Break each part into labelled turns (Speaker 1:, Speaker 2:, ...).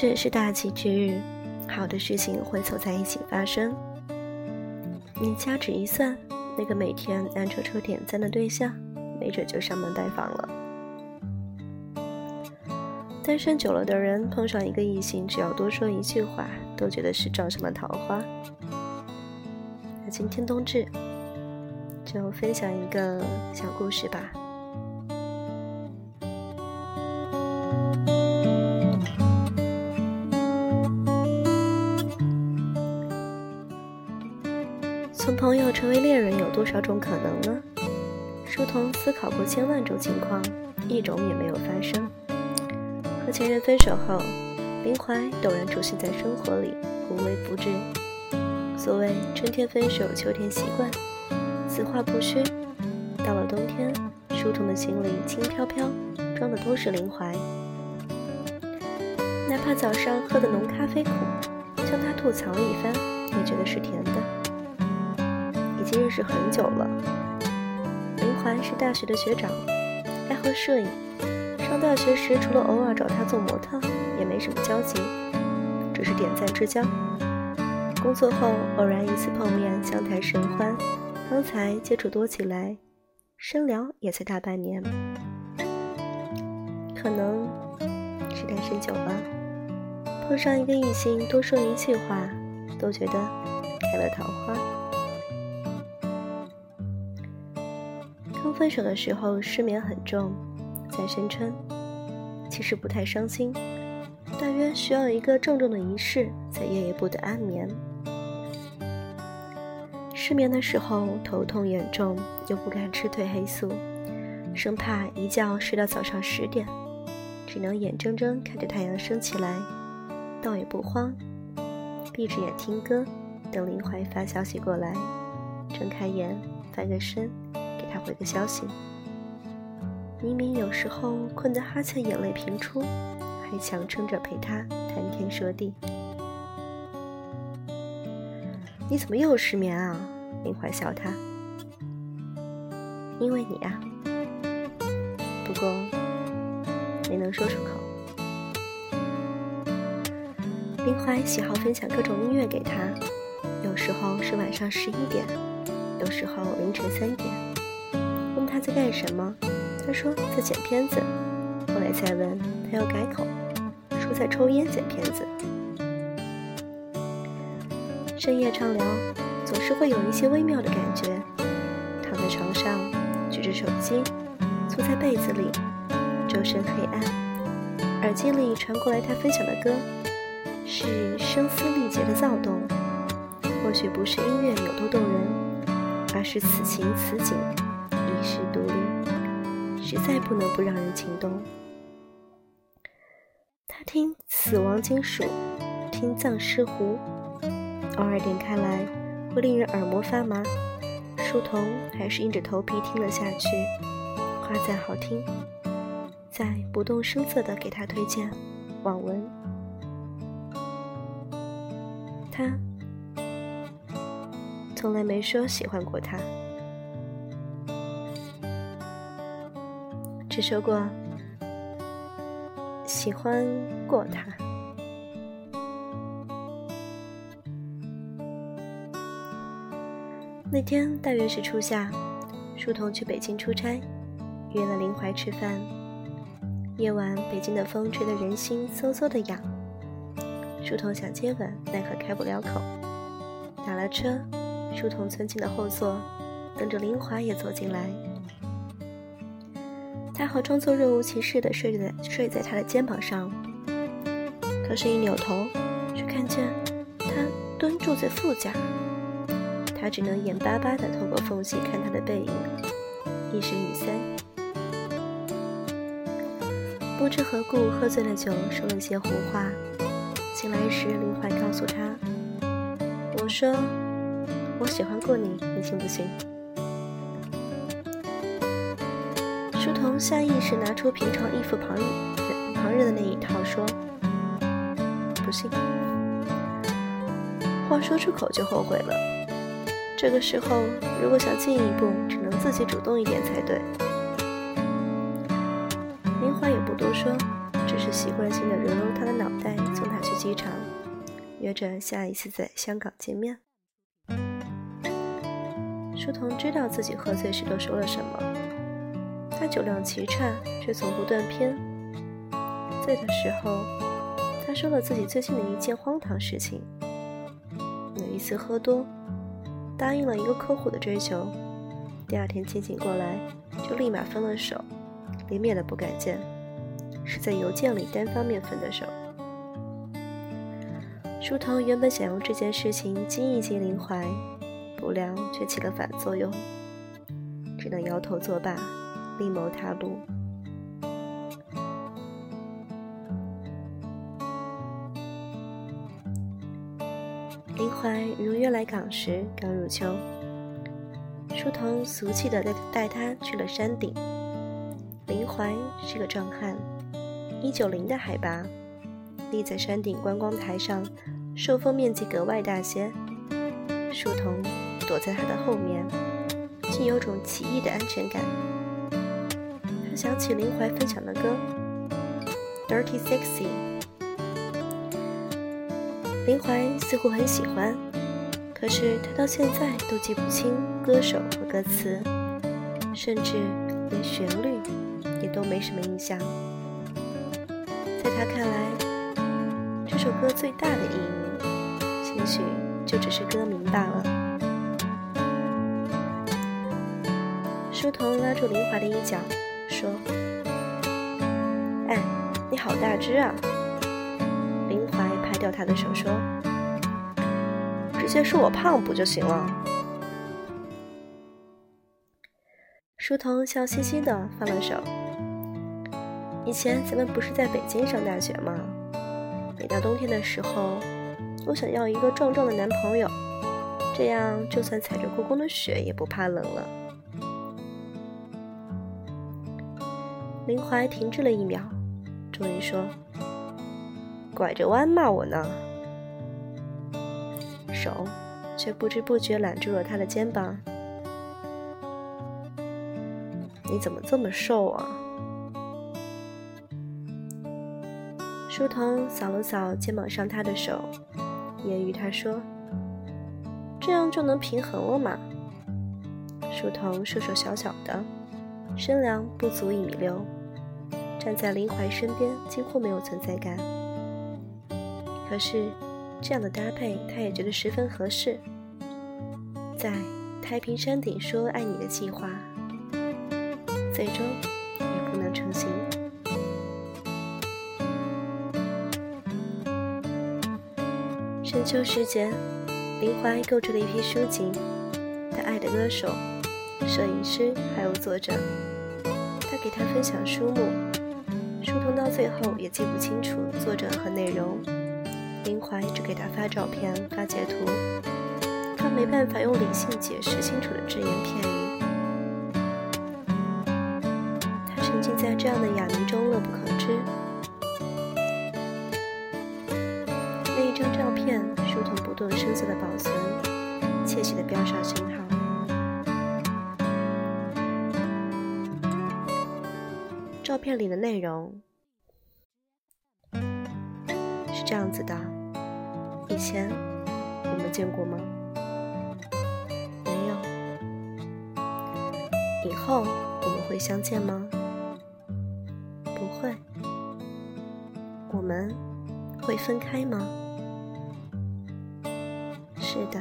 Speaker 1: 至是大吉之日，好的事情会凑在一起发生。你掐指一算，那个每天暗戳戳点赞的对象，没准就上门拜访了。单身久了的人碰上一个异性，只要多说一句话，都觉得是撞上了桃花。那今天冬至，就分享一个小故事吧。成为恋人有多少种可能呢？书童思考过千万种情况，一种也没有发生。和前任分手后，林怀陡然出现在生活里，无微不至。所谓春天分手，秋天习惯，此话不虚。到了冬天，书童的行李轻飘飘，装的都是林怀。哪怕早上喝的浓咖啡苦，将他吐槽一番，也觉得是甜的。已经认识很久了。林怀是大学的学长，爱好摄影。上大学时，除了偶尔找他做模特，也没什么交集，只是点赞之交。工作后偶然一次碰面，相谈甚欢，方才接触多起来，深聊也才大半年。可能是单身久了，碰上一个异性，多说一句话，都觉得开了桃花。分手的时候，失眠很重。在声称，其实不太伤心，大约需要一个郑重的仪式，才夜夜不得安眠。失眠的时候，头痛眼重，又不敢吃褪黑素，生怕一觉睡到早上十点，只能眼睁睁看着太阳升起来，倒也不慌，闭着眼听歌，等林怀发消息过来，睁开眼，翻个身，他回个消息。明明有时候困得哈欠眼泪频出，还强撑着陪他谈天说地。你怎么又失眠啊？林怀笑他。因为你啊。不过没能说出口。林怀喜好分享各种音乐给他，有时候是晚上十一点，有时候凌晨三点。他在干什么？他说在剪片子，后来再问，他又改口，说在抽烟剪片子。深夜畅聊，总是会有一些微妙的感觉。躺在床上，举着手机，坐在被子里，周身黑暗，耳机里传过来他分享的歌，是声嘶力竭的躁动。或许不是音乐有多动人，而是此情此景，实在不能不让人情动。他听死亡金属，听藏尸胡，偶尔点开来会令人耳膜发麻。书童还是硬着头皮听了下去，夸赞好听，再不动声色地给他推荐网文。他从来没说喜欢过他。只说过喜欢过他。那天大约是初夏，书童去北京出差，约了林怀吃饭。夜晚，北京的风吹得人心嗖嗖的痒。书童想接吻，奈何开不了口。打了车，书童钻进了后座，等着林怀也走进来。他好装作若无其事地睡在睡在他的肩膀上，可是，一扭头，却看见他蹲住在副驾。他只能眼巴巴地透过缝隙看他的背影，一时语塞。不知何故，喝醉了酒，说了些胡话。醒来时，林怀告诉他：“我说，我喜欢过你，你信不信？”童下意识拿出平常应付旁人旁人的那一套，说：“不信。”话说出口就后悔了。这个时候，如果想进一步，只能自己主动一点才对。林怀也不多说，只是习惯性的揉揉他的脑袋，送他去机场，约着下一次在香港见面。书童知道自己喝醉时都说了什么，他酒量奇差，却从不断片。醉的时候，他说了自己最近的一件荒唐事情：有一次喝多，答应了一个客户的追求，第二天清醒过来，就立马分了手，连面都不敢见，是在邮件里单方面分的手。书童原本想用这件事情激一激林怀。不料却起了反作用，只能摇头作罢，另谋他路。林怀如约来港时，刚入秋，书童俗气的带带他去了山顶。林怀是个壮汉，一九零的海拔，立在山顶观光台上，受风面积格外大些。书童。躲在他的后面，竟有种奇异的安全感。想起林怀分享的歌《Dirty Sexy》，林怀似乎很喜欢，可是他到现在都记不清歌手和歌词，甚至连旋律也都没什么印象。在他看来，这首歌最大的意义，兴许就只是歌名罢了。书童拉住林怀的衣角，说：“哎，你好大只啊！”林怀拍掉他的手，说：“直接说我胖不就行了？”书童笑嘻嘻的放了手。以前咱们不是在北京上大学吗？每到冬天的时候，我想要一个壮壮的男朋友，这样就算踩着故宫的雪也不怕冷了。林怀停滞了一秒，终于说：“拐着弯骂我呢。”手却不知不觉揽住了他的肩膀。“你怎么这么瘦啊？”书童扫了扫肩膀上他的手，揶揄他说：“这样就能平衡了嘛。”书童瘦瘦小小的，身量不足一米六。但在林怀身边，几乎没有存在感。可是，这样的搭配，他也觉得十分合适。在太平山顶说爱你的计划，最终也不能成行。深秋时节，林怀购置了一批书籍，他爱的歌手、摄影师还有作者，他给他分享书目。书童到最后也记不清楚作者和内容，林怀只给他发照片、发截图，他没办法用理性解释清楚的只言片语。他沉浸在这样的哑谜中，乐不可支。那一张照片，书童不动声色的保存，窃喜的标上星号。片里的内容是这样子的：以前我们见过吗？没有。以后我们会相见吗？不会。我们会分开吗？是的，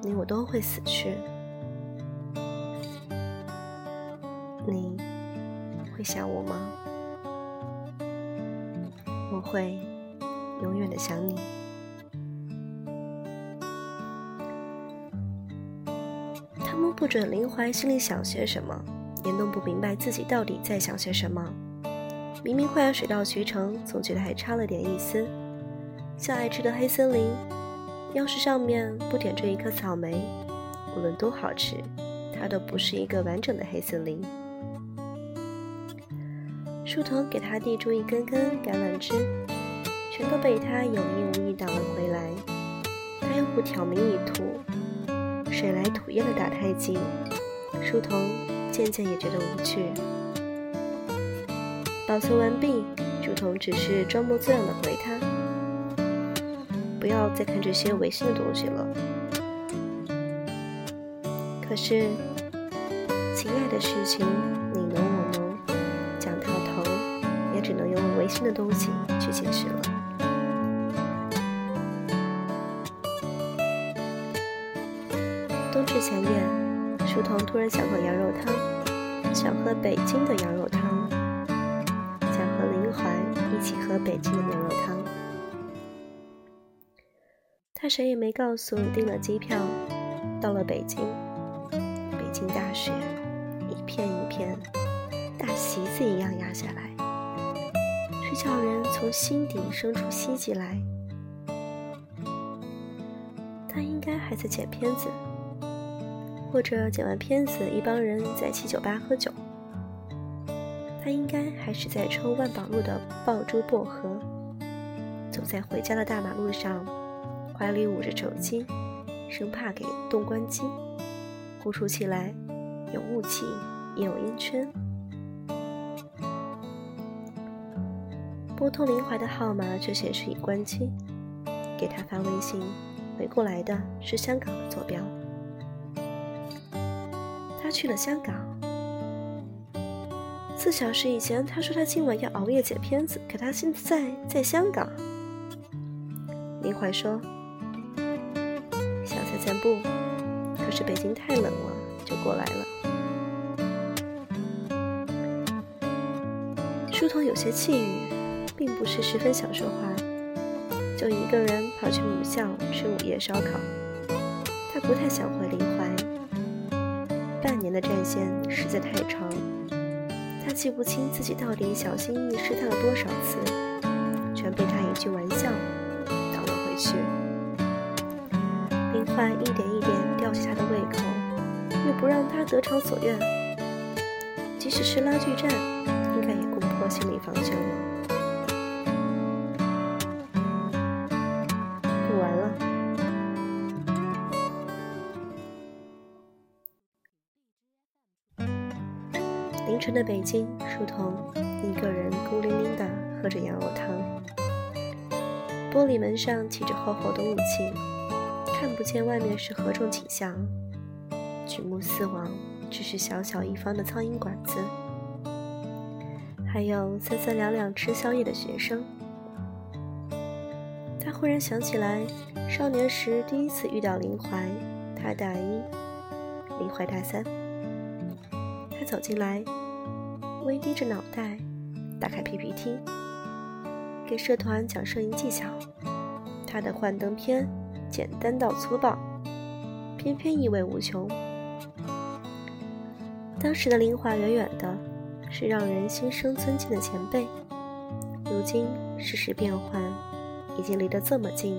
Speaker 1: 你我都会死去。会想我吗？我会永远的想你。他摸不准林怀心里想些什么，也弄不明白自己到底在想些什么。明明快要水到渠成，总觉得还差了点意思。像爱吃的黑森林，要是上面不点缀一颗草莓，无论多好吃，它都不是一个完整的黑森林。书童给他递出一根根橄榄枝，全都被他有意无意挡了回来。他又不挑明以图，水来土掩的打太极，书童渐渐也觉得无趣。保存完毕，书童只是装模作样的回他：“不要再看这些违心的东西了。”可是，情爱的事情，新的东西去解释了。冬至前夜，书童突然想喝羊肉汤，想喝北京的羊肉汤，想和林怀一起喝北京的牛肉汤。他谁也没告诉，订了机票，到了北京。北京大雪，一片一片，大席子一样压下来，却叫人从心底生出希冀来。他应该还在剪片子，或者剪完片子，一帮人在七酒吧喝酒。他应该还是在抽万宝路的爆珠薄荷，走在回家的大马路上，怀里捂着手机，生怕给冻关机。呼出气来，有雾气，也有烟圈。拨通林怀的号码，却显示已关机。给他发微信，回过来的是香港的坐标。他去了香港。四小时以前，他说他今晚要熬夜剪片子，可他现在在香港。林怀说：“想散散步。”可是北京太冷了，就过来了。书童有些气郁，并不是十分想说话，就一个人跑去母校吃午夜烧烤。他不太想回林淮，半年的战线实在太长，他记不清自己到底小心翼翼试探了多少次，全被他一句玩笑挡了回去。林怀一点一点吊起他的胃口，又不让他得偿所愿。即使是拉锯战，应该也攻破心理防线了。凌晨的北京，书童一个人孤零零地喝着羊肉汤，玻璃门上起着厚厚的雾气。看不见外面是何种景象，举目四望，只是小小一方的苍蝇馆子，还有三三两两吃宵夜的学生。他忽然想起来，少年时第一次遇到林怀，他大一，林怀大三。他走进来，微低着脑袋，打开 PPT，给社团讲摄影技巧，他的幻灯片。简单到粗暴，偏偏意味无穷。当时的林华远远的，是让人心生尊敬的前辈。如今世事变幻，已经离得这么近，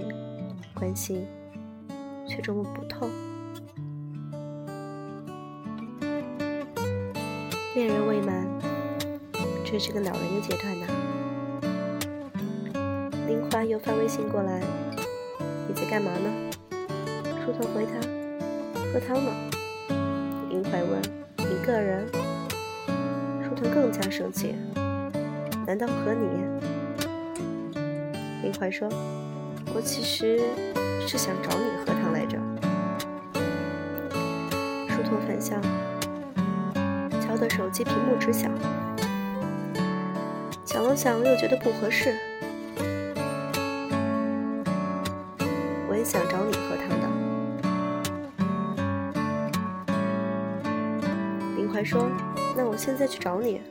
Speaker 1: 关系却捉摸不透。恋人未满，这是个恼人的阶段呐。林华又发微信过来。你在干嘛呢？书童回他：“喝汤呢。”林怀问：“一个人？”书童更加生气：“难道和你？”林怀说：“我其实是想找你喝汤来着。”书童反笑，瞧得手机屏幕直响，想了想又觉得不合适。我也想找你喝汤的，林怀说：“那我现在去找你。”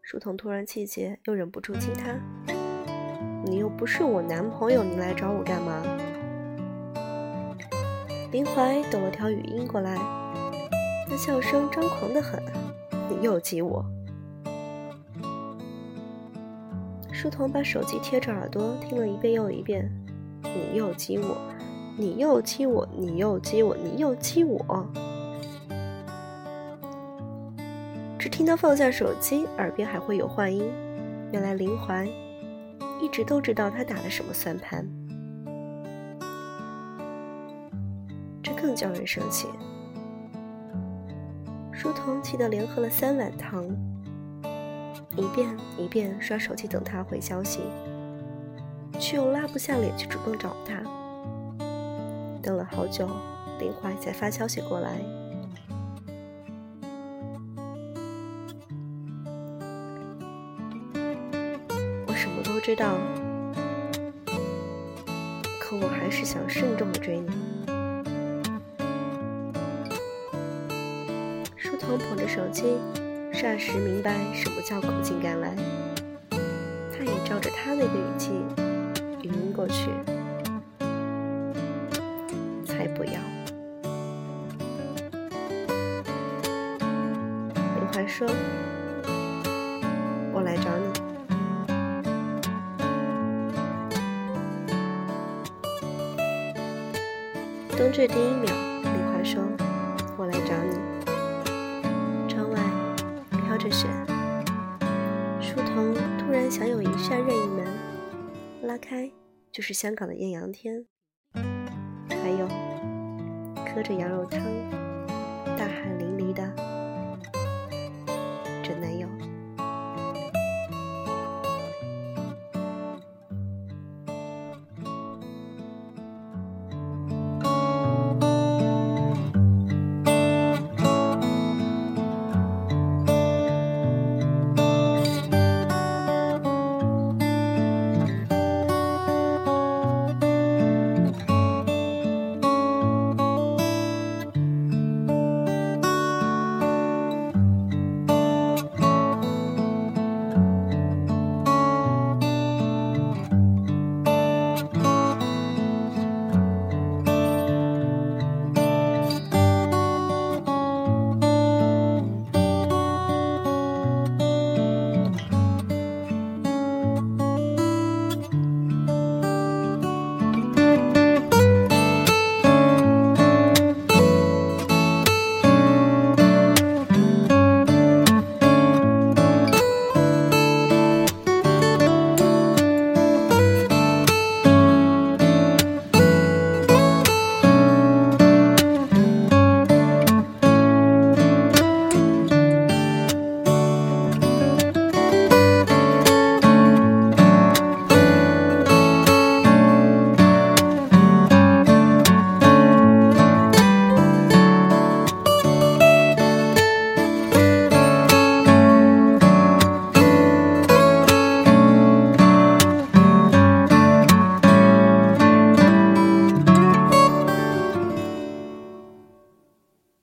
Speaker 1: 书童突然气结，又忍不住亲他：“你又不是我男朋友，你来找我干嘛？”林怀抖了条语音过来，那笑声张狂的很：“你又激我！”书童把手机贴着耳朵听了一遍又一遍。你又激我，你又激我，你又激我，你又激我。只听到放下手机，耳边还会有幻音。原来林怀一直都知道他打了什么算盘，这更叫人生气。书童气得连喝了三碗汤，一遍一遍刷手机等他回消息，却又拉不下脸去主动找他。等了好久，林怀才发消息过来。我什么都知道，可我还是想慎重的追你。书童捧着手机。霎时明白什么叫苦尽甘来，他也照着他那个语气语音过去，才不要。林怀说：“我来找你。”冬至第一秒，开就是香港的艳阳天，还有喝着羊肉汤、大汗淋漓的。